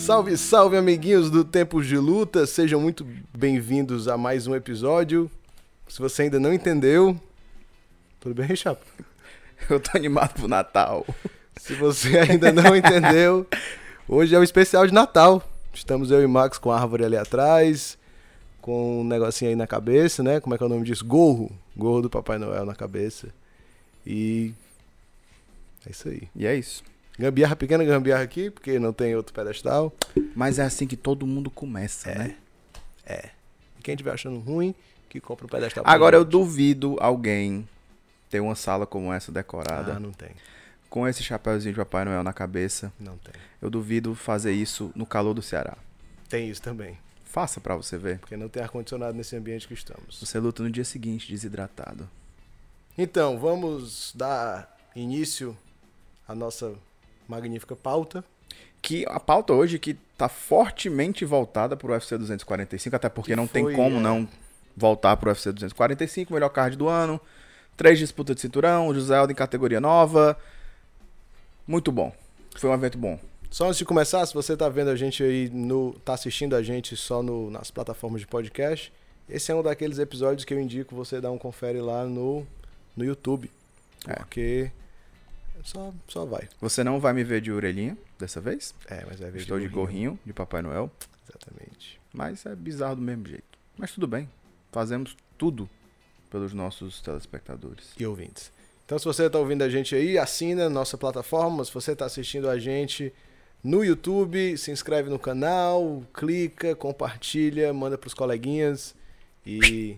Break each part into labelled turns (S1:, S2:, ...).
S1: Salve, salve, amiguinhos do Tempos de Luta, sejam muito bem-vindos a mais um episódio. Se você ainda não entendeu, tudo bem, Chapa?
S2: Eu tô animado pro Natal.
S1: Se você ainda não entendeu, hoje é o especial de Natal. Estamos eu e Max com a árvore ali atrás, com um negocinho aí na cabeça, né? Como é que é o nome disso? Gorro. Gorro do Papai Noel na cabeça. E. É isso aí.
S2: E é isso.
S1: Gambiarra, pequena gambiarra aqui, porque não tem outro pedestal.
S2: Mas é assim que todo mundo começa,
S1: É.
S2: né?
S1: É. E quem estiver achando ruim, que compra o pedestal.
S2: Agora eu duvido alguém ter uma sala como essa decorada,
S1: Ah, não tem.
S2: com esse chapéuzinho de Papai Noel na cabeça.
S1: Não tem.
S2: Eu duvido fazer isso no calor do Ceará.
S1: Tem isso também.
S2: Faça pra você ver.
S1: Porque não tem ar-condicionado nesse ambiente que estamos.
S2: Você luta no dia seguinte, desidratado.
S1: Então, vamos dar início à nossa magnífica pauta.
S2: Que a pauta hoje que tá fortemente voltada pro UFC 245, até porque
S1: Que
S2: não
S1: foi,
S2: tem como
S1: é.
S2: não voltar pro UFC 245, melhor card do ano. Três disputas de cinturão, José Aldo em categoria nova. Muito bom. Foi um evento bom.
S1: Só antes de começar, se você tá vendo a gente aí no. tá assistindo a gente só no, nas plataformas de podcast, esse é um daqueles episódios que eu indico você dar um confere lá no, no YouTube.
S2: É.
S1: Porque só, só vai.
S2: Você não vai me ver de orelhinha dessa vez.
S1: É, mas vai ver
S2: Estou de gorrinho de Papai Noel.
S1: Exatamente.
S2: Mas é bizarro do mesmo jeito. Mas tudo bem. Fazemos tudo pelos nossos telespectadores.
S1: e ouvintes. Então, se você está ouvindo a gente aí, assina nossa plataforma. Se você está assistindo a gente no YouTube, se inscreve no canal, clica, compartilha, manda pros coleguinhas e.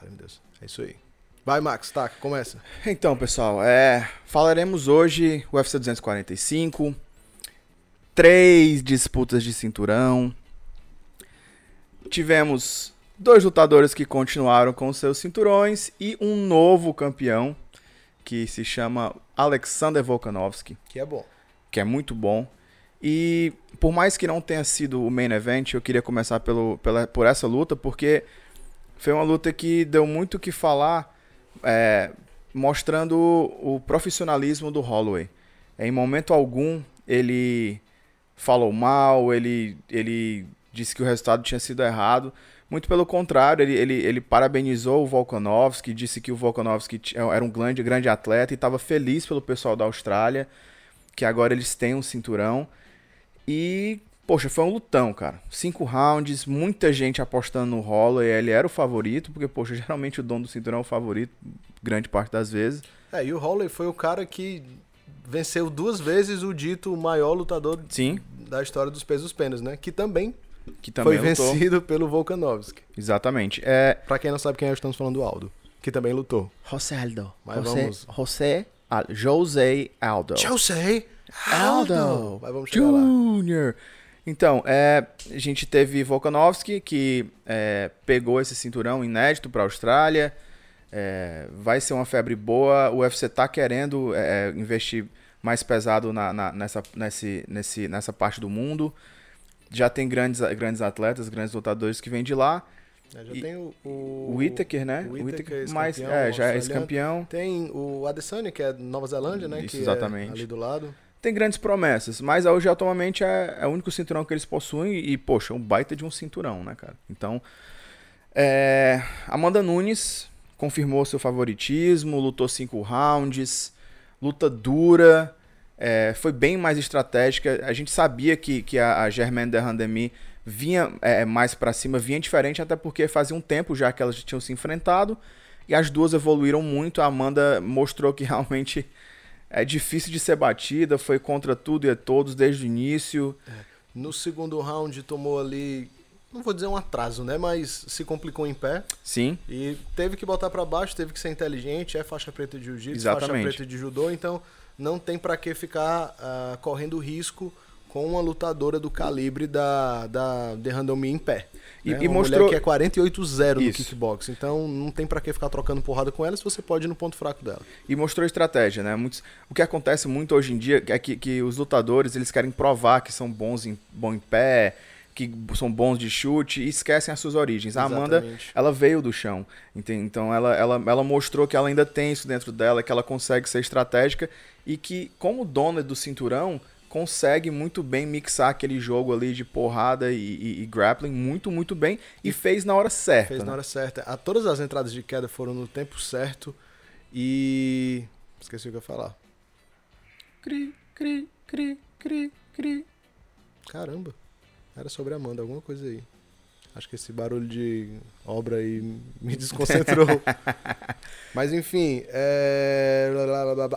S1: Ai, meu Deus. É isso aí. Vai, Max, tá, começa.
S2: Então, pessoal, é, falaremos hoje UFC 245, três disputas de cinturão. Tivemos dois lutadores que continuaram com seus cinturões e um novo campeão que se chama Alexander Volkanovski,
S1: Que é bom.
S2: que é muito bom. E por mais que não tenha sido o main event, eu queria começar pelo, pela, por essa luta, porque foi uma luta que deu muito o que falar, é, mostrando o, o profissionalismo do Holloway. Em momento algum ele falou mal, ele, ele disse que o resultado tinha sido errado. Muito pelo contrário, ele, ele, ele parabenizou o Volkanovski, disse que o Volkanovski t- era um grande, grande atleta e estava feliz pelo pessoal da Austrália, que agora eles têm um cinturão. E, poxa, foi um lutão, cara. Cinco rounds, muita gente apostando no Holloway, ele era o favorito, porque, poxa, geralmente o dono do cinturão é o favorito, grande parte das vezes.
S1: É, e o Holloway foi o cara que venceu duas vezes o dito maior lutador
S2: Sim,
S1: da história dos pesos penas, né? Que também,
S2: que também
S1: foi
S2: lutou.
S1: vencido pelo Volkanovski.
S2: Exatamente. É,
S1: Pra quem não sabe quem é, estamos falando do Aldo, que também lutou.
S2: José Aldo.
S1: Mas
S2: José,
S1: vamos-
S2: José, Al- José Aldo.
S1: José
S2: Aldo.
S1: Mas vamos chegar lá.
S2: Então, é, a gente teve Volkanovski, que é, pegou esse cinturão inédito para a Austrália. É, vai ser uma febre boa. O UFC tá querendo é, investir mais pesado na- na- nessa, nesse, nesse, nessa parte do mundo. Já tem grandes, grandes atletas, grandes lutadores que vêm de lá.
S1: É, já
S2: E-
S1: tem o...
S2: O Whittaker, né?
S1: o Whittaker,
S2: mas é, já é ex-campeão.
S1: Tem o Adesanya, que é Nova Zelândia, né?
S2: Isso,
S1: que
S2: exatamente.
S1: É ali do lado.
S2: Tem grandes promessas, mas hoje atualmente é, é o único cinturão que eles possuem e, poxa, um baita de um cinturão, né, cara? Então, é, Amanda Nunes confirmou seu favoritismo, lutou cinco rounds, luta dura, é, foi bem mais estratégica. A gente sabia que, que a, a Germaine de Randemi vinha é, mais pra cima, vinha diferente, até porque fazia um tempo já que elas tinham se enfrentado e as duas evoluíram muito. A Amanda mostrou que realmente é difícil de ser batida, foi contra tudo e todos desde o início.
S1: No segundo round tomou ali, não vou dizer um atraso, né? Mas se complicou em pé.
S2: Sim,
S1: E teve que botar pra baixo, teve que ser inteligente, é faixa preta de jiu-jitsu, faixa preta de judô, então não tem pra que ficar ah, correndo risco com uma lutadora do calibre da, da The Random Me em pé.
S2: E-
S1: né?
S2: e
S1: uma
S2: mostrou-
S1: que é 48-0 no kickbox, então não tem pra que ficar trocando porrada com ela se você pode ir no ponto fraco dela.
S2: e mostrou estratégia, né? Muitos, o que acontece muito hoje em dia é que, que os lutadores eles querem provar que são bons em, bom em pé, que são bons de chute e esquecem as suas origens. A Amanda,
S1: Exatamente.
S2: ela veio do chão, entende? então ela, ela, ela mostrou que ela ainda tem isso dentro dela, que ela consegue ser estratégica e que, como dona do cinturão, consegue muito bem mixar aquele jogo ali de porrada e, e, e grappling muito, muito bem e, e, fez na hora certa.
S1: Fez
S2: né?
S1: na hora certa. A, todas as entradas de queda foram no tempo certo e. Esqueci o que eu ia falar.
S2: Cri, cri, cri, cri, cri.
S1: Caramba. Era sobre Amanda, alguma coisa aí. Acho que esse barulho de obra aí me desconcentrou. Mas enfim, é...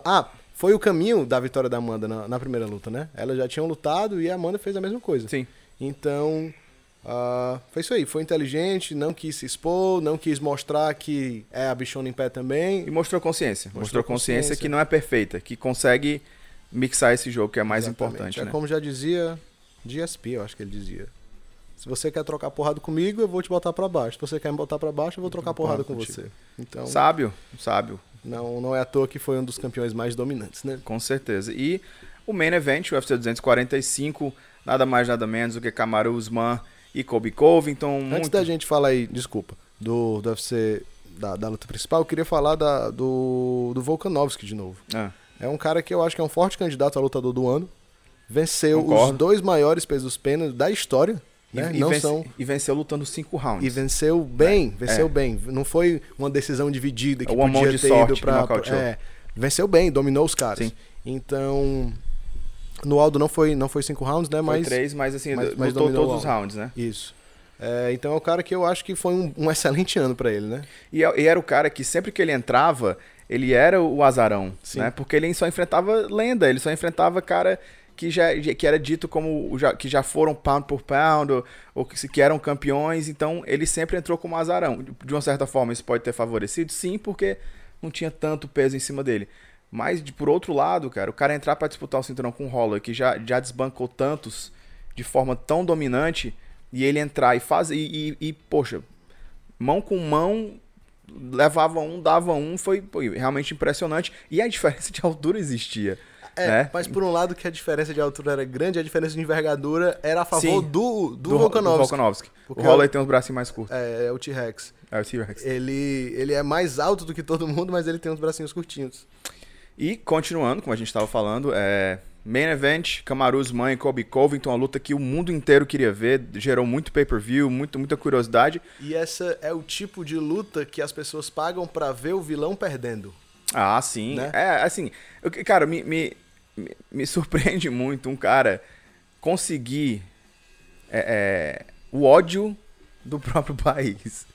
S1: Ah, foi o caminho da vitória da Amanda na, na, primeira luta, né? Elas já tinham lutado e a Amanda fez a mesma coisa.
S2: Sim.
S1: Então, uh, foi isso aí. Foi inteligente, não quis se expor, não quis mostrar que é a bichona em pé também.
S2: E mostrou consciência. Mostrou, mostrou consciência, consciência, que não é perfeita, que consegue mixar esse jogo, que é mais Exatamente. importante.
S1: É
S2: né?
S1: como já dizia GSP, eu acho que ele dizia. Se você quer trocar porrada comigo, eu vou te botar para baixo. Se você quer me botar para baixo, eu vou trocar porrada com você. Então,
S2: sábio, sábio.
S1: Não, não é à toa que foi um dos campeões mais dominantes, né?
S2: Com certeza. E o main event, o UFC 245, nada mais nada menos do que Kamaru Usman e Kobe Covington.
S1: Antes muito... da gente falar aí, desculpa, do, do UFC da, da luta principal, eu queria falar da, do, do Volkanovski de novo.
S2: Ah.
S1: É um cara que eu acho que é um forte candidato a lutador do ano. Venceu Concordo. os dois maiores pesos penas da história. Né?
S2: E,
S1: não
S2: vence,
S1: são...
S2: e venceu lutando cinco rounds.
S1: E venceu bem, é. venceu é. bem. Não foi uma decisão dividida que
S2: uma
S1: podia
S2: mão de
S1: ter
S2: sorte
S1: ido pra. É, venceu bem, dominou os caras.
S2: Sim.
S1: Então. No Aldo não foi, não foi cinco rounds, né? Mas,
S2: foi três, mas assim, mas, mas lutou todos os rounds, né?
S1: Isso. É, então é o cara que eu acho que foi um, um excelente ano para ele, né?
S2: E, e, era o cara que sempre que ele entrava, ele era o azarão, Sim. né? Porque ele só enfrentava lenda, ele só enfrentava cara que já que era dito como já, que já foram pound por pound ou, que, que, eram campeões, então ele sempre entrou como azarão. De uma certa forma, isso pode ter favorecido, sim, porque não tinha tanto peso em cima dele. Mas de, por outro lado, cara, o cara entrar para disputar o cinturão com o Holler, que já, já desbancou tantos de forma tão dominante, e ele entrar e fazer e, e, e, poxa, mão com mão levava um, dava um, foi, foi realmente impressionante. E a diferença de altura existia.
S1: É,
S2: né?
S1: mas por um lado que a diferença de altura era grande, a diferença de envergadura era a favor Sim, do, do, do Volkanovski. Do
S2: Volkanovski. O Holler tem os bracinhos mais curtos.
S1: É, é o T-Rex.
S2: É o T-Rex.
S1: Ele, ele é mais alto do que todo mundo, mas ele tem uns bracinhos curtinhos.
S2: E continuando, como a gente estava falando, é, Main Event, Camaruz Mãe e Kobe Covington, uma luta que o mundo inteiro queria ver, gerou muito pay-per-view, muito, muita curiosidade.
S1: E essa é o tipo de luta que as pessoas pagam para ver o vilão perdendo.
S2: Ah, sim. Né? É, assim, cara, me, me, me, surpreende muito um cara conseguir é, é, o ódio do próprio país.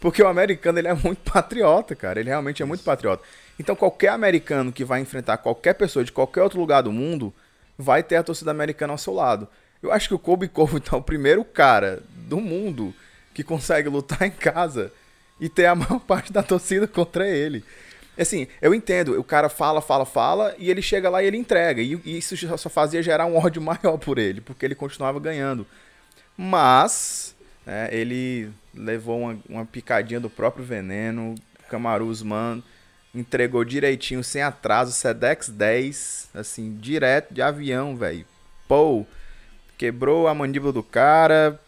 S2: Porque o americano ele é muito patriota, cara. Ele realmente é muito patriota. Então qualquer americano que vai enfrentar qualquer pessoa de qualquer outro lugar do mundo vai ter a torcida americana ao seu lado. Eu acho que o Kobe Covington é o primeiro cara do mundo que consegue lutar em casa e ter a maior parte da torcida contra ele. Assim, eu entendo, o cara fala, fala, fala, e ele chega lá e ele entrega. E, isso só fazia gerar um ódio maior por ele, porque ele continuava ganhando. Mas, é, ele levou uma, uma, picadinha do próprio veneno. Camaruz, mano, entregou direitinho, sem atraso, Sedex 10, assim, direto de avião, velho. Pô, quebrou a mandíbula do cara,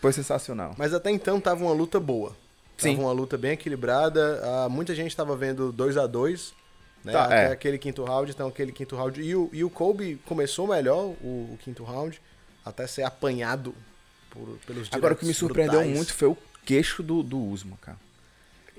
S2: foi sensacional.
S1: Mas até então tava uma luta boa. Sim. Tava uma luta bem equilibrada. Uh, muita gente estava vendo 2 a 2 né? Tá, Até é. aquele quinto round, então aquele quinto round. E o, e o Kobe começou melhor o, o quinto round, até ser apanhado por, pelos
S2: Agora o que me surpreendeu
S1: brutais.
S2: muito foi o queixo do, do Usman, cara.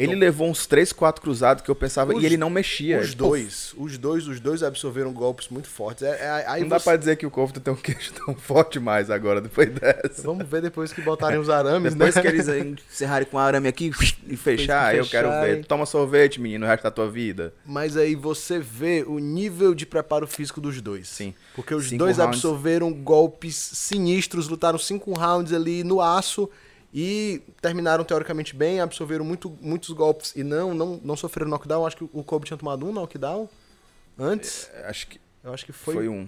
S2: Ele levou uns 3, 4 cruzados que eu pensava os, e ele não mexia.
S1: Os dois, os dois, os dois absorveram golpes muito fortes. É, é,
S2: aí não você... dá pra dizer que o Covington tem um queixo tão forte mais agora, depois dessa.
S1: Vamos ver depois que botarem os arames,
S2: depois
S1: né?
S2: que eles encerrarem com o arame aqui e fechar, eu quero ver. Toma sorvete, menino, o resto da tua vida.
S1: Mas aí você vê o nível de preparo físico dos dois.
S2: Sim.
S1: Porque os cinco dois rounds. absorveram golpes sinistros, lutaram cinco rounds ali no aço e terminaram teoricamente bem, absorveram muito, muitos golpes e não, não, não sofreram knockdown. Acho que o Kobe tinha tomado um knockdown antes.
S2: É, acho que
S1: eu acho que foi,
S2: foi um.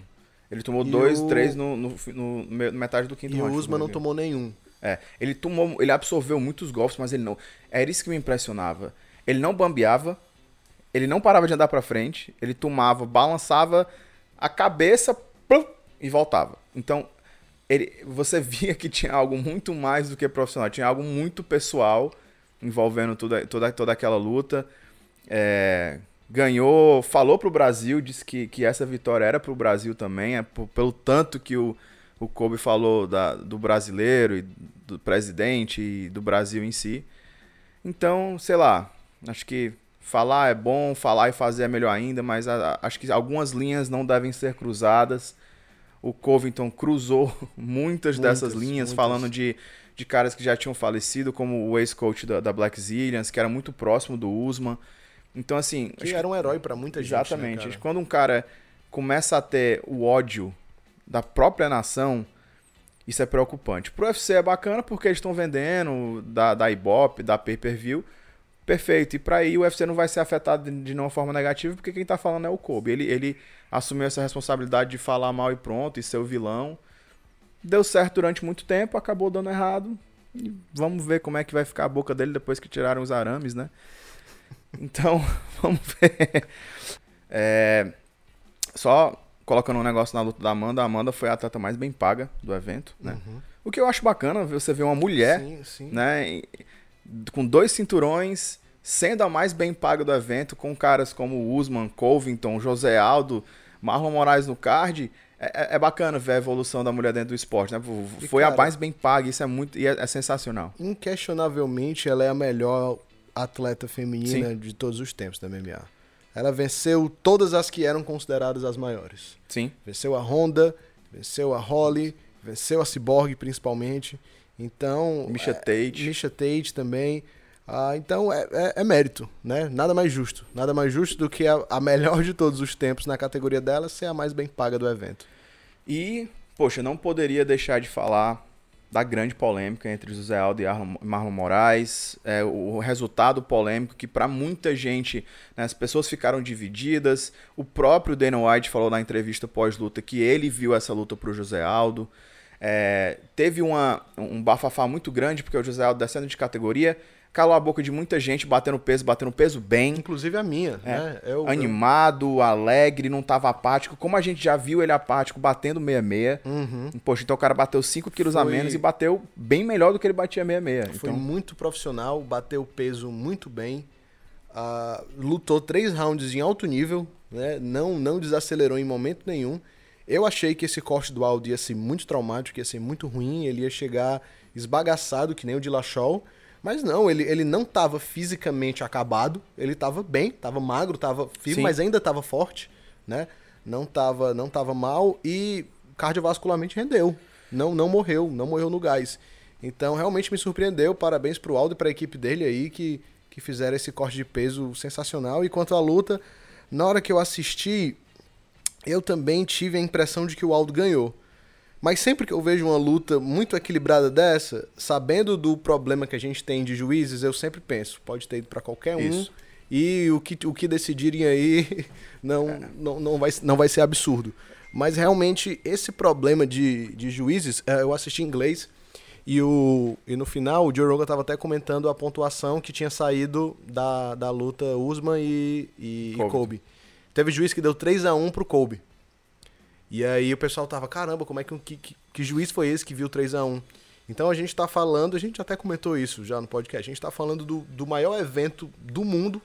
S2: Ele tomou e dois, o... três no, no, no, metade do quinto
S1: E
S2: round,
S1: o Usman não tomou nenhum.
S2: É, ele tomou, ele absorveu muitos golpes, mas ele não. Era isso que me impressionava. Ele não bambeava, ele não parava de andar para frente, ele tomava, balançava a cabeça plum, e voltava. Então, ele, você via que tinha algo muito mais do que profissional, tinha algo muito pessoal envolvendo toda, toda, toda aquela luta. É, ganhou, falou pro Brasil, disse que, que essa vitória era pro Brasil também, é por, pelo tanto que o, o Kobe falou da, do brasileiro e do presidente e do Brasil em si. Então, sei lá, acho que falar é bom, falar e fazer é melhor ainda, mas a, a, acho que algumas linhas não devem ser cruzadas. O Covington cruzou muitas, muitas dessas linhas, muitas. falando de, de caras que já tinham falecido, como o ex-coach da, da Black Zillions, que era muito próximo do Usman. Então, assim.
S1: Que era um herói para muita
S2: gente. Né, exatamente. Né, Quando um cara começa a ter o ódio da própria nação, isso é preocupante. Pro UFC é bacana porque eles estão vendendo da, da Ibope, da pay-per-view. Perfeito. E para aí o UFC não vai ser afetado de, de nenhuma forma negativa, porque quem tá falando é o Kobe. Ele, ele assumiu essa responsabilidade de falar mal e pronto, e ser o vilão. Deu certo durante muito tempo, acabou dando errado. E vamos ver como é que vai ficar a boca dele depois que tiraram os arames, né? Então, vamos ver. É, só colocando um negócio na luta da Amanda, a Amanda foi a atleta mais bem paga do evento, né? Uhum. O que eu acho bacana, você ver uma mulher, sim, sim. né, com dois cinturões, sendo a mais bem paga do evento, com caras como Usman, Covington, José Aldo, Marlon Moraes no card, é, é, é, bacana ver a evolução da mulher dentro do esporte, né? Foi cara, a mais bem paga, isso é muito e é, é, sensacional.
S1: Inquestionavelmente, ela é a melhor atleta feminina Sim. de todos os tempos da MMA. Ela venceu todas as que eram consideradas as maiores.
S2: Sim.
S1: Venceu a Honda, venceu a Holly, venceu a Cyborg principalmente. Então.
S2: Misha é, Tate.
S1: Misha Tate também. Ah, então é, é, é, mérito, né? Nada mais justo. Nada mais justo do que a, a, melhor de todos os tempos na categoria dela ser a mais bem paga do evento.
S2: E, poxa, não poderia deixar de falar da grande polêmica entre José Aldo e Marlon Moraes, é, o resultado polêmico que para muita gente né, as pessoas ficaram divididas. O próprio Dana White falou na entrevista pós-luta que ele viu essa luta para o José Aldo. É, teve uma, um bafafá muito grande, porque o José Aldo descendo de categoria, calou a boca de muita gente, batendo peso, batendo peso bem.
S1: Inclusive a minha, é, né?
S2: Eu, animado, eu... alegre, não tava apático. Como a gente já viu ele apático, batendo 66. Uhum. Poxa, então o cara bateu 5 quilos Foi... a menos e bateu bem melhor do que ele batia 66.
S1: Foi
S2: então...
S1: muito profissional, bateu peso muito bem. Uh, lutou três rounds em alto nível, né? não, não desacelerou em momento nenhum. Eu achei que esse corte do Aldo ia ser muito traumático, ia ser muito ruim, ele ia chegar esbagaçado, que nem o de Lachol. Mas não, ele, ele não estava fisicamente acabado, ele estava bem, estava magro, estava firme, Sim. mas ainda estava forte, né? Não estava não tava mal e cardiovascularmente rendeu. Não, não morreu, não morreu no gás. Então realmente me surpreendeu. Parabéns pro Aldo e para a equipe dele aí que, que fizeram esse corte de peso sensacional. E quanto à luta, na hora que eu assisti, eu também tive a impressão de que o Aldo ganhou. Mas sempre que eu vejo uma luta muito equilibrada dessa, sabendo do problema que a gente tem de juízes, eu sempre penso, pode ter ido para qualquer um. Isso. E o que, o que decidirem aí não, é. não, não, vai, não vai ser absurdo. Mas realmente, esse problema de, de juízes, é, eu assisti em inglês e, o, e no final o Joe Rogan estava até comentando a pontuação que tinha saído da, da luta Usman e, e Kobe. E Kobe. Teve juiz que deu 3 a 1 pro Kobe. E aí o pessoal tava, caramba, como é que, que, que juiz foi esse que viu 3 a 1 Então a gente tá falando, a gente até comentou isso já no podcast, a gente tá falando do, do maior evento do mundo,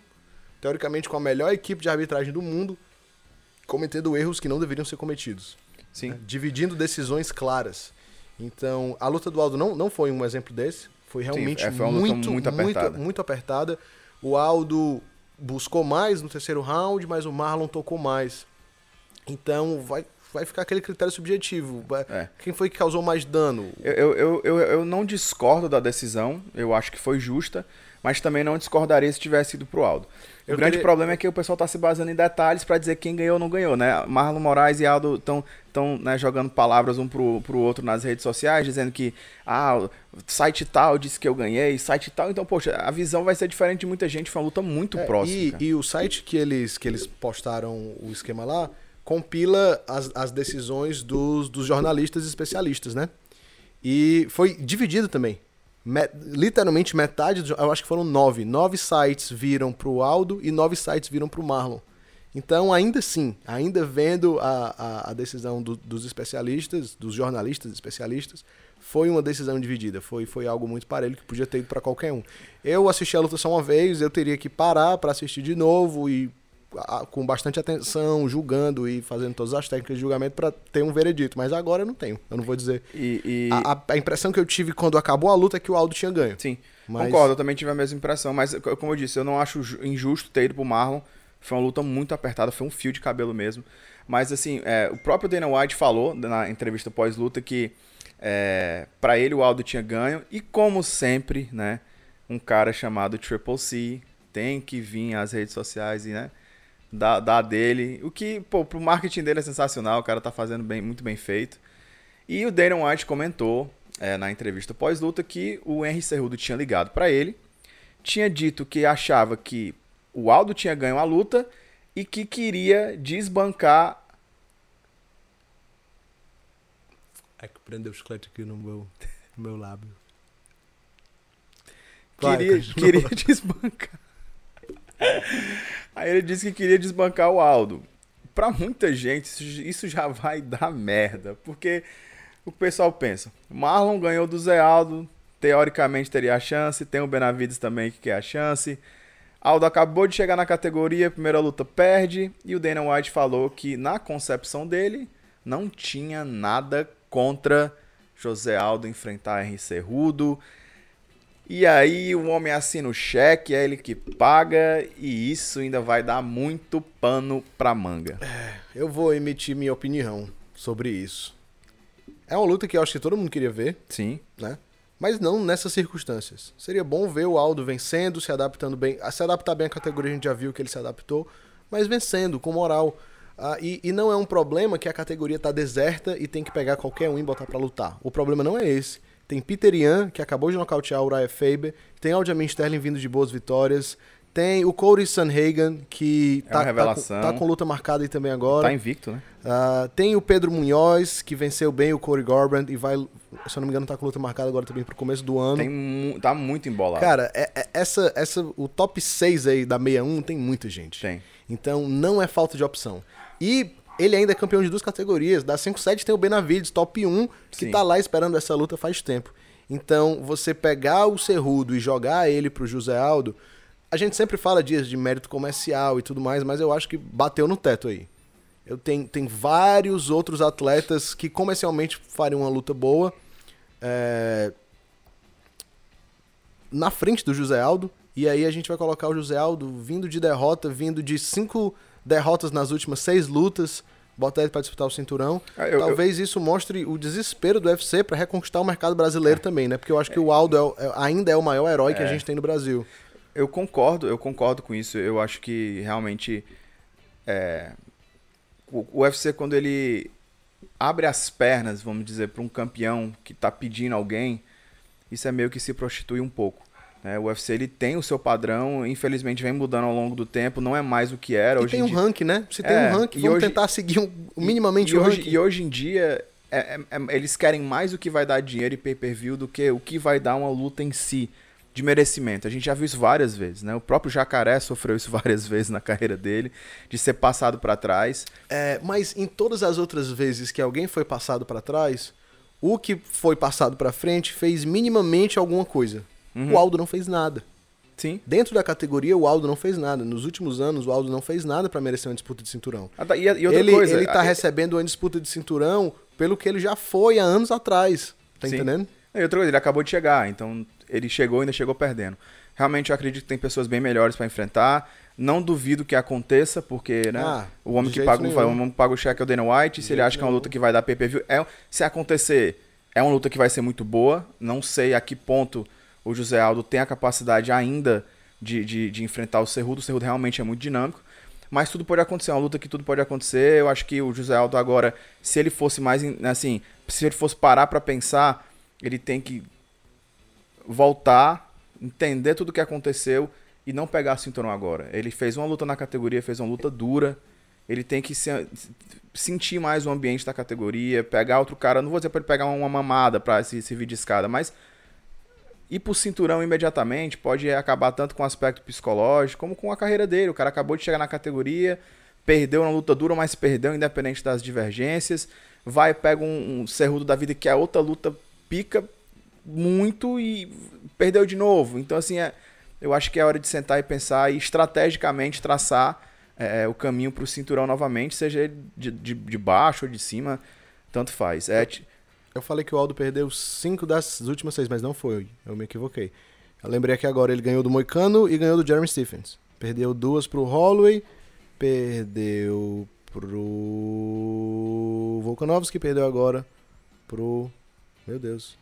S1: teoricamente com a melhor equipe de arbitragem do mundo, cometendo erros que não deveriam ser cometidos.
S2: Sim. Né?
S1: Dividindo decisões claras. Então, a luta do Aldo não, não foi um exemplo desse. Foi realmente Sim, é, foi muito, muito, apertada. Muito, muito apertada. O Aldo buscou mais no terceiro round, mas o Marlon tocou mais. Então vai, vai ficar aquele critério subjetivo. É. Quem foi que causou mais dano?
S2: Eu, eu, eu, eu não discordo da decisão, eu acho que foi justa, mas também não discordaria se tivesse ido pro Aldo. O eu grande queria... problema é que o pessoal está se baseando em detalhes para dizer quem ganhou ou não ganhou, né? Marlon Moraes e Aldo estão tão, né, jogando palavras um pro, pro outro nas redes sociais, dizendo que ah, site tal disse que eu ganhei, site tal. Então, poxa, a visão vai ser diferente de muita gente, foi uma luta muito é, próxima.
S1: E, e, o site que eles, que eles postaram o esquema lá compila as, as decisões dos, dos jornalistas especialistas, né? E foi dividido também met, literalmente metade, eu acho que foram nove. Nove sites viram para o Aldo e nove sites viram para o Marlon. Então, ainda assim, ainda vendo a, a, a decisão do, dos especialistas, dos jornalistas especialistas, foi uma decisão dividida. Foi, foi algo muito parelho que podia ter ido para qualquer um. Eu assisti a luta só uma vez, eu teria que parar para assistir de novo e com bastante atenção, julgando e fazendo todas as técnicas de julgamento pra ter um veredito. Mas agora eu não tenho. Eu não vou dizer.
S2: E, e-
S1: A, a- impressão que eu tive quando acabou a luta é que o Aldo tinha ganho.
S2: Sim,
S1: Mas-
S2: concordo, eu também tive a mesma impressão. Mas, co- como eu disse, eu não acho ju- injusto ter ido pro Marlon. Foi uma luta muito apertada, foi um fio de cabelo mesmo. Mas, assim, é, o próprio Dana White falou na entrevista pós-luta que é, para ele o Aldo tinha ganho. E, como sempre, né, um cara chamado Triple C tem que vir às redes sociais e, né, dar, dar dele. O que, pô, pro marketing dele é sensacional, o cara tá fazendo bem, muito bem feito. E o Dana White comentou é, na entrevista pós-luta que o Henry Cerrudo tinha ligado pra ele, tinha dito que achava que o Aldo tinha ganho a luta e que queria desbancar.
S1: É que prendeu o chiclete aqui no meu, no meu lábio.
S2: Queria, queria desbancar. Aí ele disse que queria desbancar o Aldo. Pra muita gente, isso, já vai dar merda. Porque o pessoal pensa: Marlon ganhou do Zé Aldo, teoricamente teria a chance. Tem o Benavides também que quer a chance. Aldo acabou de chegar na categoria, primeira luta perde. E o Dana White falou que, na concepção dele, não tinha nada contra José Aldo enfrentar Henry Cerrudo. E aí o homem assina o cheque, é ele que paga, e isso ainda vai dar muito pano pra manga.
S1: Eu vou emitir minha opinião sobre isso. É uma luta que eu acho que todo mundo queria ver,
S2: Sim.
S1: né? Mas não nessas circunstâncias. Seria bom ver o Aldo vencendo, se adaptando bem. Se adaptar bem à categoria, a gente já viu que ele se adaptou, mas vencendo, com moral. Ah, e, e não é um problema que a categoria tá deserta e tem que pegar qualquer um e botar pra lutar. O problema não é esse. Tem Peter Yan, que acabou de nocautear o Uriah Faber. Tem Aljamain Sterling vindo de boas vitórias. Tem o Cody Sanhagen, que
S2: É
S1: tá, tá, com, tá com luta marcada aí também agora.
S2: Tá invicto, né?
S1: Ah, tem o Pedro Munhoz, que venceu bem o Corey Garbrandt e vai, se eu não me engano, tá com luta marcada agora também pro começo do ano.
S2: Tem tá muito embolado.
S1: Cara, é- é- essa, essa, o top 6 aí da 61 tem muita gente.
S2: Tem.
S1: Então não é falta de opção. E ele ainda é campeão de duas categorias. Da 5-7 tem o Benavides, top 1, que
S2: Sim.
S1: tá lá esperando essa luta faz tempo. Então, você pegar o Cerrudo e jogar ele pro José Aldo, a gente sempre fala disso, de mérito comercial e tudo mais, mas eu acho que bateu no teto aí. Eu tenho, tem vários outros atletas que comercialmente fariam uma luta boa. é, na frente do José Aldo. E aí a gente vai colocar o José Aldo vindo de derrota, vindo de cinco derrotas nas últimas seis lutas, botar ele pra disputar o cinturão.
S2: Ah, eu-
S1: Talvez isso mostre o desespero do UFC pra reconquistar o mercado brasileiro também, né? Porque eu acho que o Aldo é é- ainda é o maior herói que a gente tem no Brasil.
S2: Eu concordo, eu concordo com isso. Eu acho que realmente é, o, o UFC quando ele abre as pernas, vamos dizer, para um campeão que tá pedindo alguém, isso é meio que se prostitui um pouco. Né? O UFC ele tem o seu padrão, infelizmente vem mudando ao longo do tempo, não é mais o que era
S1: E
S2: hoje
S1: tem
S2: em
S1: um
S2: dia.
S1: ranking, né? Se tem
S2: É,
S1: um ranking, vamos
S2: hoje-
S1: tentar seguir um- minimamente
S2: e,
S1: o
S2: hoje,
S1: ranking.
S2: e hoje em dia, é- é- é- eles querem mais o que vai dar dinheiro e pay-per-view do que o que vai dar uma luta em si, de merecimento. A gente já viu isso várias vezes, né? O próprio Jacaré sofreu isso várias vezes na carreira dele, de ser passado pra trás.
S1: É, mas em todas as outras vezes que alguém foi passado pra trás, o que foi passado pra frente fez minimamente alguma coisa.
S2: Uhum.
S1: O Aldo não fez nada.
S2: Sim.
S1: Dentro da categoria, o Aldo não fez nada. Nos últimos anos, o Aldo não fez nada pra merecer uma disputa de cinturão.
S2: Ah, tá, E, e outra
S1: ele,
S2: coisa,
S1: ele tá
S2: a-
S1: recebendo uma disputa de cinturão pelo que ele já foi há anos atrás. Tá
S2: Sim.
S1: entendendo?
S2: E outra coisa, ele acabou de chegar, então ele chegou e ainda chegou perdendo. Realmente eu acredito que tem pessoas bem melhores pra enfrentar. Não duvido que aconteça, porque, né?
S1: Ah,
S2: o homem
S1: de
S2: que paga, o
S1: nenhum.
S2: homem paga o cheque é o Dana White. Se ele acha que é uma
S1: nenhum.
S2: luta que vai dar pay-per-view, é, se acontecer, é uma luta que vai ser muito boa. Não sei a que ponto o José Aldo tem a capacidade ainda de, de, de enfrentar o Cerrudo. O Cerrudo realmente é muito dinâmico. Mas tudo pode acontecer, é uma luta que tudo pode acontecer. Eu acho que o José Aldo agora, se ele fosse mais, assim, se ele fosse parar pra pensar, ele tem que voltar, entender tudo o que aconteceu e não pegar cinturão agora. Ele fez uma luta na categoria, fez uma luta dura. Ele tem que se- sentir mais o ambiente da categoria, pegar outro cara, não vou dizer pra ele pegar uma mamada pra se servir de escada, mas ir pro cinturão imediatamente pode acabar tanto com o aspecto psicológico como com a carreira dele. O cara acabou de chegar na categoria, perdeu na luta dura, mas perdeu independente das divergências. Vai, pega um, um cerrudo da vida que é outra luta pica muito e perdeu de novo. Então, assim, é, eu acho que é hora de sentar e pensar e estrategicamente traçar é, o caminho pro cinturão novamente, seja ele de, de, de baixo ou de cima, tanto faz. É,
S1: Eu falei que o Aldo perdeu cinco das últimas seis, mas não foi. Eu me equivoquei. Eu lembrei que agora ele ganhou do Moicano e ganhou do Jeremy Stephens. Perdeu duas pro Holloway, perdeu pro Volkanovski, perdeu agora pro. Meu Deus.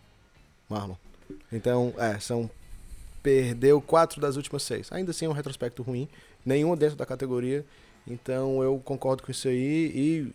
S1: Marlon. Então, é, são. Perdeu quatro das últimas seis. Ainda assim é um retrospecto ruim. Nenhuma dentro da categoria. Então eu concordo com isso aí e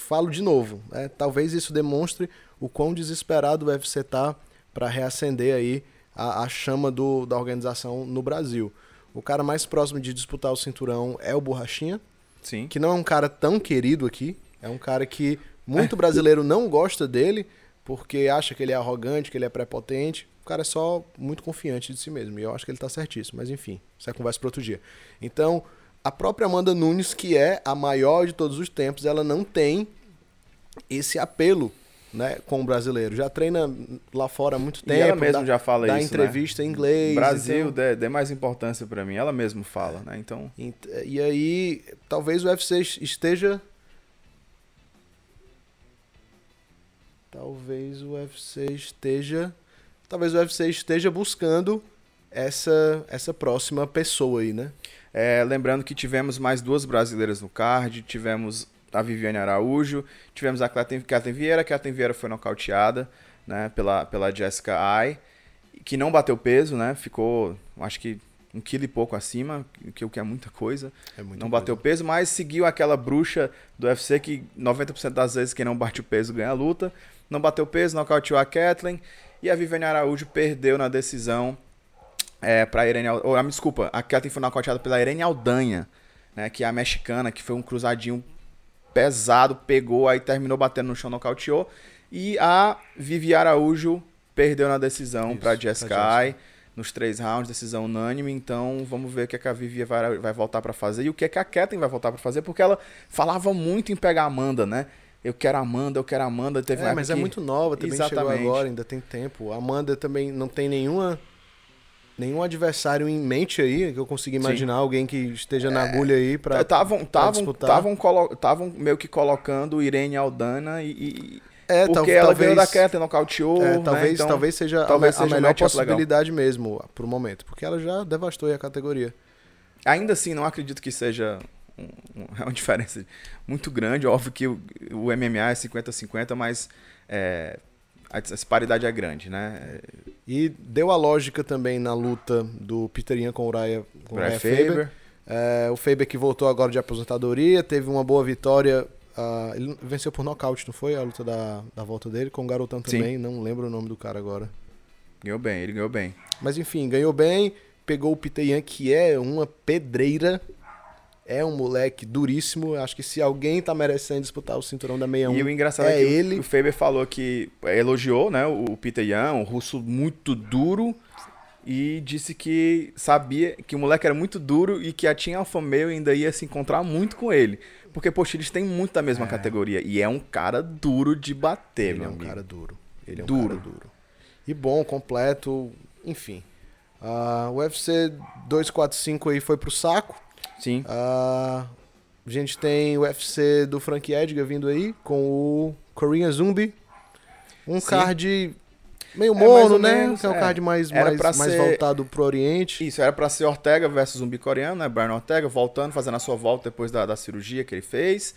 S1: falo de novo. né? Talvez isso demonstre o quão desesperado o UFC tá para reacender aí a, a chama do, da organização no Brasil. O cara mais próximo de disputar o cinturão é o Borrachinha,
S2: sim.
S1: que não é um cara tão querido aqui. É um cara que muito brasileiro não gosta dele porque acha que ele é arrogante, que ele é prepotente. O cara é só muito confiante de si mesmo. E eu acho que ele tá certíssimo. Mas enfim, isso é conversa para outro dia. Então, a própria Amanda Nunes, que é a maior de todos os tempos, ela não tem esse apelo né, com o brasileiro. Já treina lá fora há muito
S2: E
S1: tempo.
S2: ela mesma
S1: dá,
S2: já fala
S1: dá
S2: isso,
S1: entrevista em inglês.
S2: né? Brasil,
S1: então-
S2: dê, dê mais importância pra mim. Ela mesma fala, né? Então,
S1: Ent- E aí, talvez o UFC esteja. Talvez o UFC esteja. Talvez o UFC esteja buscando essa, essa próxima pessoa aí, né?
S2: É, lembrando que tivemos mais duas brasileiras no card, tivemos a Viviane Araújo, tivemos a Kathleen Kathleen Vieira, que a Kathleen Vieira foi nocauteada né, pela, pela Jessica Ai, que não bateu peso, né? Ficou, acho que um quilo e pouco acima, que o que é muita coisa.
S1: É muito
S2: não bateu peso, mas seguiu aquela bruxa do UFC que 90% das vezes quem não bate o peso ganha a luta. Não bateu peso, nocauteou a Kathleen. E a Viviane Araújo perdeu na decisão é, para Irene Al- ou, ah, Desculpa, a Kathleen foi nocauteada pela Irene Aldanha, né, que é a mexicana, que foi um cruzadinho pesado, pegou, aí terminou batendo no chão, nocauteou. E a Vivi Araújo perdeu na decisão para
S1: pra.
S2: Ai, nos três rounds, decisão unânime. Então vamos ver o que, é que a Vivi vai, vai voltar para fazer e o que, é que a Kathleen vai voltar para fazer, porque ela falava muito em pegar a Amanda, né? Eu quero a Amanda, eu quero a Amanda. Teve
S1: É, mas é
S2: que-
S1: muito nova, também chegou
S2: Exatamente.
S1: agora, ainda tem tempo. A Amanda também não tem nenhuma nenhum adversário em mente aí, que eu consiga imaginar alguém que esteja na agulha aí pra
S2: Estavam tavam,
S1: disputar.
S2: tavam, colo- tavam meio que colocando Irene Aldana e. e-
S1: É,
S2: porque
S1: tal-
S2: ela
S1: talvez
S2: ganhou da Kathleen, nocauteou.
S1: É,
S2: né?
S1: talvez,
S2: Então,
S1: talvez seja a
S2: talvez
S1: a,
S2: seja um
S1: melhor
S2: matchup legal.
S1: possibilidade mesmo pro momento, porque ela já devastou aí a categoria.
S2: Ainda assim, não acredito que seja é uma diferença muito grande. Óbvio que o, o MMA é 50-50, mas é, a disparidade é grande, né?
S1: E deu a lógica também na luta do Peter Yan com o Uriah, com o
S2: Uriah
S1: Uriah Faber.
S2: Faber.
S1: É, o Faber que voltou agora de aposentadoria, teve uma boa vitória. ah, ele venceu por nocaute, não foi? A luta da, da volta dele, com o Garotão
S2: Sim.
S1: também, não lembro o nome do cara agora.
S2: Ganhou bem, ele ganhou bem.
S1: Mas enfim, ganhou bem, pegou o Peter Yan, que é uma pedreira, é um moleque duríssimo. Acho que se alguém tá merecendo disputar o cinturão da 61,
S2: E o engraçado
S1: é
S2: é, que
S1: ele.
S2: o Faber falou que elogiou, né, o Peter Yan, um russo muito duro, e disse que sabia que o moleque era muito duro e que a Team Alpha Male ainda ia se encontrar muito com ele. Porque, poxa, eles têm muito da mesma
S1: É.
S2: categoria. E é um cara duro de bater,
S1: Ele
S2: meu
S1: é um
S2: amigo.
S1: cara duro. Ele é um
S2: Duro.
S1: cara duro. E bom, completo, enfim. Ah, o UFC 245 aí foi pro saco.
S2: Sim.
S1: Ah, a gente tem o UFC do Frank Edgar vindo aí com o Korean Zumbi. Um
S2: Sim.
S1: card meio
S2: É, ou
S1: né?
S2: menos,
S1: que é um
S2: é.
S1: card mais,
S2: Era
S1: mais, mais
S2: ser-
S1: voltado pro Oriente.
S2: Isso, era pra ser Ortega versus zumbi coreano, né? Brian Ortega voltando, fazendo a sua volta depois da, da cirurgia que ele fez.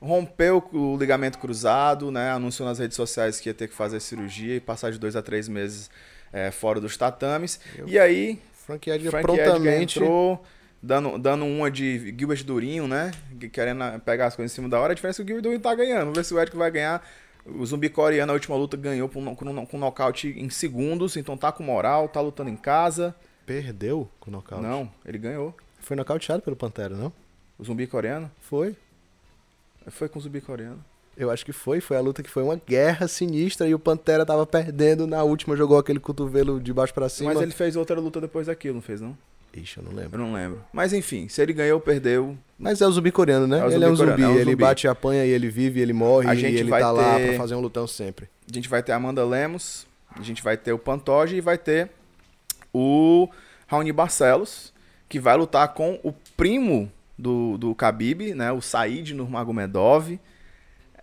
S2: Rompeu o ligamento cruzado, né? Anunciou nas redes sociais que ia ter que fazer cirurgia e passar de dois a três meses é, fora dos tatames.
S1: Eu-
S2: E aí,
S1: Frank Edgar
S2: Frank Edgar
S1: prontamente.
S2: entrou, dando, dando uma de Gilbert Durinho, né? Querendo pegar as coisas em cima da hora. A diferença é que o Gilbert Durinho tá ganhando. Vamos ver se o Edgar vai ganhar. O zumbi coreano, na última luta, ganhou com, com, com nocaute em segundos. Então tá com moral, tá lutando em casa.
S1: Perdeu com o nocaute.
S2: Não, ele ganhou.
S1: Foi nocauteado pelo Pantera, não?
S2: O zumbi coreano?
S1: Foi.
S2: Foi com o zumbi coreano.
S1: Eu acho que foi. Foi a luta que foi uma guerra sinistra e o Pantera tava perdendo. Na última jogou aquele cotovelo de baixo pra cima.
S2: Mas ele fez outra luta depois daquilo, não fez não?
S1: Ixi, eu não lembro.
S2: Eu não lembro. Mas enfim, se ele ganhou, perdeu.
S1: Mas é o zumbi coreano, né?
S2: É o
S1: ele é um
S2: zumbi é um
S1: ele
S2: zumbi.
S1: bate e apanha e ele vive, ele morre
S2: A
S1: e
S2: gente
S1: ele
S2: vai
S1: tá lá
S2: ter-
S1: pra fazer um lutão sempre.
S2: A gente vai ter a Amanda Lemos, a gente vai ter o Pantoja e vai ter o Raoni Barcelos, que vai lutar com o primo do, do Khabib, né? O Said Nurmagomedov.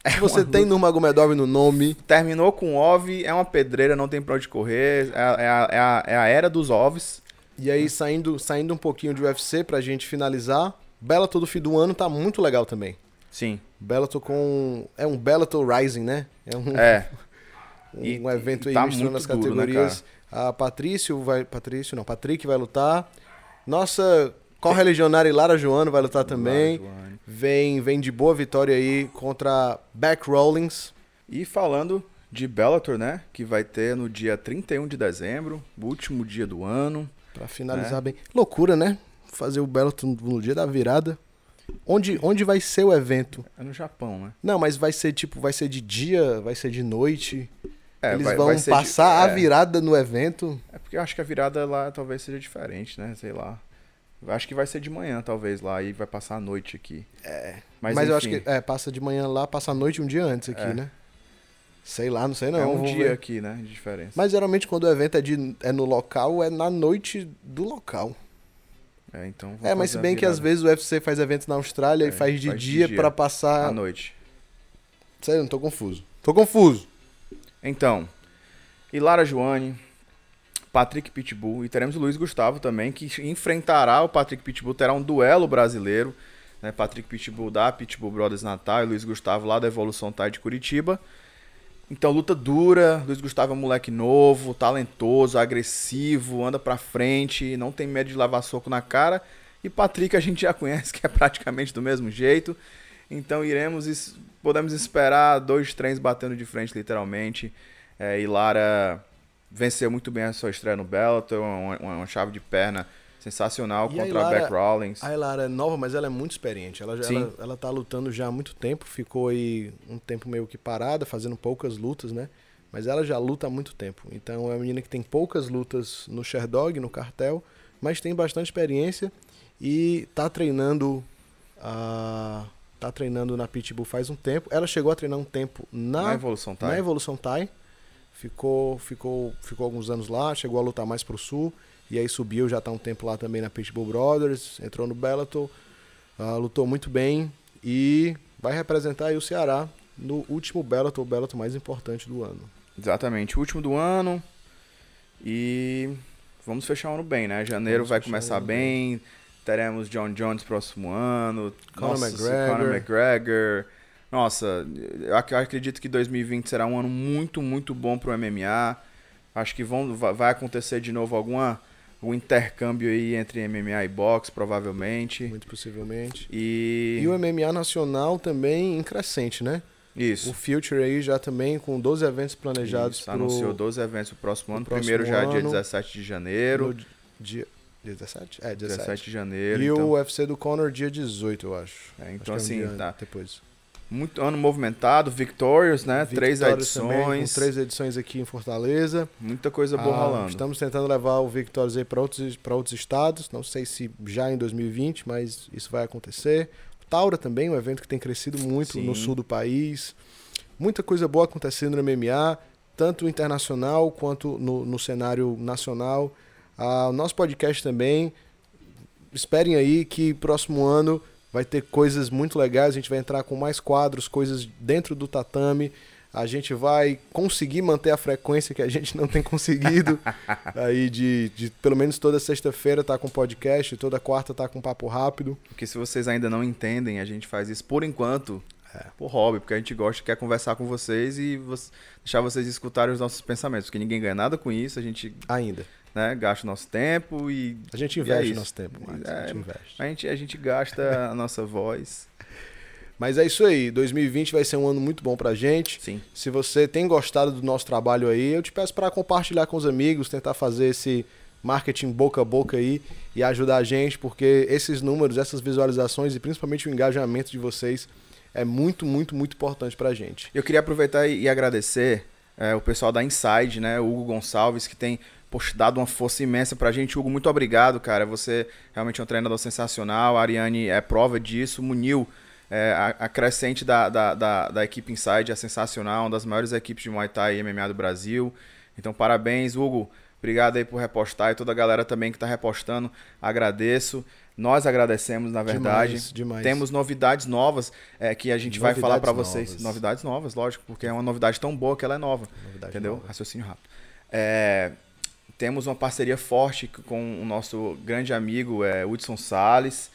S1: Se você tem Nurmagomedov no nome,
S2: Terminou com Ov, é uma pedreira, não tem pra onde correr. É, a- é a, é, a, é a era dos ovos.
S1: E aí saindo, saindo um pouquinho de UFC pra gente finalizar, Bellator do fim do ano tá muito legal também.
S2: Sim.
S1: Bellator com... É um Bellator Rising, né? É um,
S2: É.
S1: um,
S2: E-
S1: um evento aí
S2: tá
S1: misturando as
S2: duro, né,
S1: categorias. a Patrício vai... Patrício, não. Patrick vai lutar. Nossa correligionária Lara Joano vai lutar também. Vem, vem de boa vitória aí contra Back Rollins.
S2: E falando de Bellator, né? Que vai ter no dia 31 de dezembro, o último dia do ano.
S1: Pra finalizar
S2: É.
S1: bem. Loucura, né? Fazer o Bellator no dia da virada. Onde, onde vai ser o evento?
S2: É no Japão, né?
S1: Não, mas vai ser tipo, vai ser de dia, vai ser de noite.
S2: É,
S1: Eles
S2: vai-
S1: vão
S2: vai ser de-
S1: passar a
S2: é.
S1: virada no evento.
S2: É porque eu acho que a virada lá talvez seja diferente, né? Sei lá. Acho que vai ser de manhã, talvez, lá, e vai passar a noite aqui.
S1: É.
S2: Mas,
S1: Mas, eu acho que é, passa de manhã lá, passa a noite um dia antes aqui,
S2: É.
S1: né? Sei lá, não sei não.
S2: é um dia
S1: ver.
S2: aqui, né? De diferença.
S1: Mas geralmente quando o evento é, de, é no local, é na noite do local.
S2: É, então
S1: É, mas se bem que às vezes o UFC faz evento na Austrália
S2: É,
S1: e faz de
S2: faz
S1: dia
S2: dia.
S1: pra
S2: à
S1: passar.
S2: noite.
S1: Sério, não tô confuso. Tô confuso.
S2: Então, Ilara Joane, Patrick Pitbull e teremos o Luiz Gustavo também, que enfrentará o Patrick Pitbull, terá um duelo brasileiro. Né? Patrick Pitbull da Pitbull Brothers Natal e Luiz Gustavo lá da Evolução Thai de Curitiba. Então, luta dura. Luiz Gustavo é um moleque novo, talentoso, agressivo, anda pra frente, não tem medo de levar soco na cara. E Patrick a gente já conhece que é praticamente do mesmo jeito. Então iremos, podemos esperar dois trens batendo de frente, literalmente. É, e Lara venceu muito bem a sua estreia no Bellator, uma, uma- uma chave de perna sensacional
S1: E a
S2: contra a
S1: Lara-
S2: Beck Rawlings.
S1: A Elara é nova, mas ela é muito experiente. Ela, já, ela, ela tá lutando já há muito tempo. Ficou aí um tempo meio que parada, fazendo poucas lutas, né? Mas ela já luta há muito tempo. Então é uma menina que tem poucas lutas no Sherdog, no cartel, mas tem bastante experiência e tá treinando a tá treinando na Pitbull faz um tempo. Ela chegou a treinar um tempo
S2: Na,
S1: na,
S2: evolução, tá?
S1: na Evolução Thai. Ficou, ficou, ficou alguns anos lá, chegou a lutar mais pro sul. E aí subiu, já tá um tempo lá também na Pitbull Brothers, entrou no Bellator, ah, lutou muito bem e vai representar aí o Ceará no último Bellator, o Bellator mais importante do ano.
S2: Exatamente, o último do ano. E vamos fechar o ano bem, né? Janeiro
S1: Vamos
S2: vai
S1: o
S2: começar
S1: ano
S2: bem. Teremos John Jones próximo ano.
S1: Conor McGregor.
S2: Conor McGregor. Nossa, eu ac- eu acredito que 2020 será um ano muito, muito bom pro MMA. Acho que vão, va- vai acontecer de novo alguma um intercâmbio aí entre MMA e boxe, provavelmente.
S1: Muito possivelmente.
S2: E,
S1: E o MMA nacional também em crescente, né?
S2: isso.
S1: O Future aí já também com 12 eventos planejados
S2: Isso,
S1: pro
S2: anunciou 12 eventos pro próximo
S1: pro
S2: ano.
S1: próximo
S2: Primeiro já é dia
S1: ano.
S2: 17 de janeiro.
S1: dia, dia 17? É, 17.
S2: 17 de janeiro.
S1: E
S2: então,
S1: o UFC do Conor dia 18, eu acho.
S2: é,
S1: Acho
S2: então
S1: que é um
S2: assim, tá.
S1: Depois.
S2: Muito ano movimentado, Victorious, né? três
S1: Victorious também,
S2: edições.
S1: com três edições aqui em Fortaleza.
S2: Muita coisa boa
S1: Ah,
S2: rolando.
S1: Estamos tentando levar o Victorious aí para outros, pra outros estados. Não sei se já em 2020, mas isso vai acontecer. Taura também, um evento que tem crescido muito no
S2: Sim.
S1: sul do país. Muita coisa boa acontecendo no MMA, tanto internacional quanto no, no cenário nacional. Ah, o nosso podcast também. Esperem aí que próximo ano vai ter coisas muito legais. A gente vai entrar com mais quadros, coisas dentro do tatame. A gente vai conseguir manter a frequência que a gente não tem conseguido. aí de, de pelo menos toda sexta-feira tá com podcast, toda quarta tá com papo rápido.
S2: Porque se vocês ainda não entendem, a gente faz isso por enquanto.
S1: É.
S2: Por hobby, porque a gente gosta, quer conversar com vocês e vo- deixar vocês escutarem os nossos pensamentos. Porque ninguém ganha nada com isso, a gente
S1: Ainda.
S2: Né, gasta o nosso tempo e
S1: A gente
S2: é
S1: investe
S2: isso.
S1: nosso tempo, Marcos, a
S2: É,
S1: gente investe.
S2: a gente, a gente gasta a nossa voz.
S1: Mas é isso aí, 2020 vai ser um ano muito bom pra gente.
S2: Sim.
S1: Se você tem gostado do nosso trabalho aí, eu te peço para compartilhar com os amigos, tentar fazer esse marketing boca a boca aí e ajudar a gente, porque esses números, essas visualizações e principalmente o engajamento de vocês é muito, muito, muito importante pra gente.
S2: Eu queria aproveitar e, e agradecer é, o pessoal da Inside, né? O Hugo Gonçalves, que tem poxa, dado uma força imensa pra gente. Hugo, muito obrigado, cara. Você realmente é um treinador sensacional. A Ariane é prova disso. Munil, é, a, a crescente da, da, da, da equipe Inside é sensacional. Uma das maiores equipes de Muay Thai e MMA do Brasil. Então, parabéns, Hugo. Obrigado aí por repostar e toda a galera também que tá repostando. Agradeço. Nós agradecemos, na verdade.
S1: Demais, demais.
S2: Temos novidades novas é, que a gente vai falar para
S1: Novidades
S2: vocês. Novidades novas, lógico, porque é uma novidade tão boa que ela é nova.
S1: Novidade
S2: entendeu?
S1: nova.
S2: Raciocínio rápido. É, temos uma parceria forte com o nosso grande amigo é, Hudson Salles.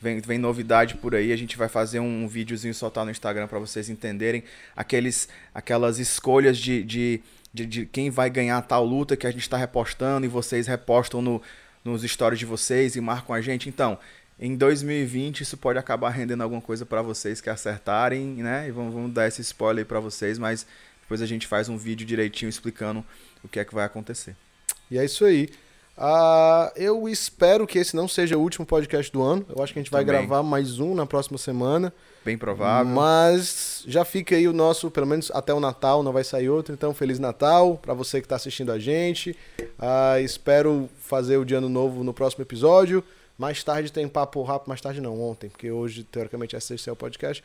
S2: Vem, vem novidade por aí. A gente vai fazer um videozinho soltar no Instagram para vocês entenderem aqueles, aquelas escolhas de, de, de, de quem vai ganhar tal luta que a gente está repostando e vocês repostam no, nos stories de vocês e marcam a gente. Então, em 2020 isso pode acabar rendendo alguma coisa para vocês que acertarem, né? E vamos, vamos dar esse spoiler para vocês, mas depois a gente faz um vídeo direitinho explicando o que é que vai acontecer.
S1: E é isso aí. Ah, eu espero que esse não seja o último podcast do ano. Eu acho que a gente vai
S2: Também.
S1: gravar mais um na próxima semana.
S2: Bem provável.
S1: Mas já fica aí o nosso, pelo menos até o Natal, não vai sair outro. Então, Feliz Natal para você que está assistindo a gente. Ah, espero fazer o de ano novo no próximo episódio. Mais tarde tem papo rápido, mais tarde não, ontem, porque hoje, teoricamente, esse é o podcast.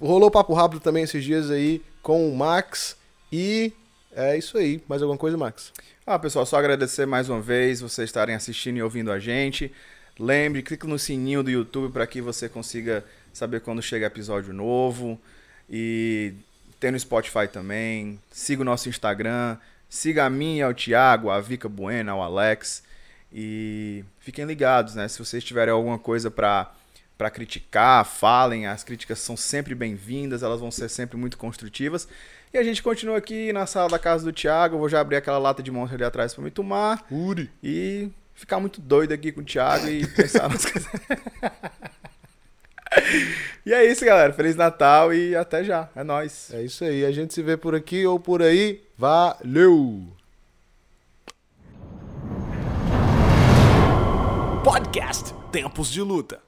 S1: Rolou papo rápido também esses dias aí com o Max. E é isso aí. Mais alguma coisa, Max?
S2: Ah, pessoal, só agradecer mais uma vez vocês estarem assistindo e ouvindo a gente. Lembre, clique no sininho do YouTube para que você consiga saber quando chega episódio novo. E tem no Spotify também. Siga o nosso Instagram. Siga a mim, ao Thiago, a Vika Buena, ao Alex. E fiquem ligados, né? Se vocês tiverem alguma coisa para para criticar, falem, as críticas são sempre bem-vindas, elas vão ser sempre muito construtivas. E a gente continua aqui na sala da casa do Thiago, eu vou já abrir aquela lata de monstro ali atrás para me tomar
S1: Uri.
S2: e ficar muito doido aqui com o Thiago e pensar nas coisas. e é isso, galera. Feliz Natal e até já. É nóis.
S1: É isso aí. A gente se vê por aqui ou por aí. Valeu!
S3: Podcast Tempos de Luta.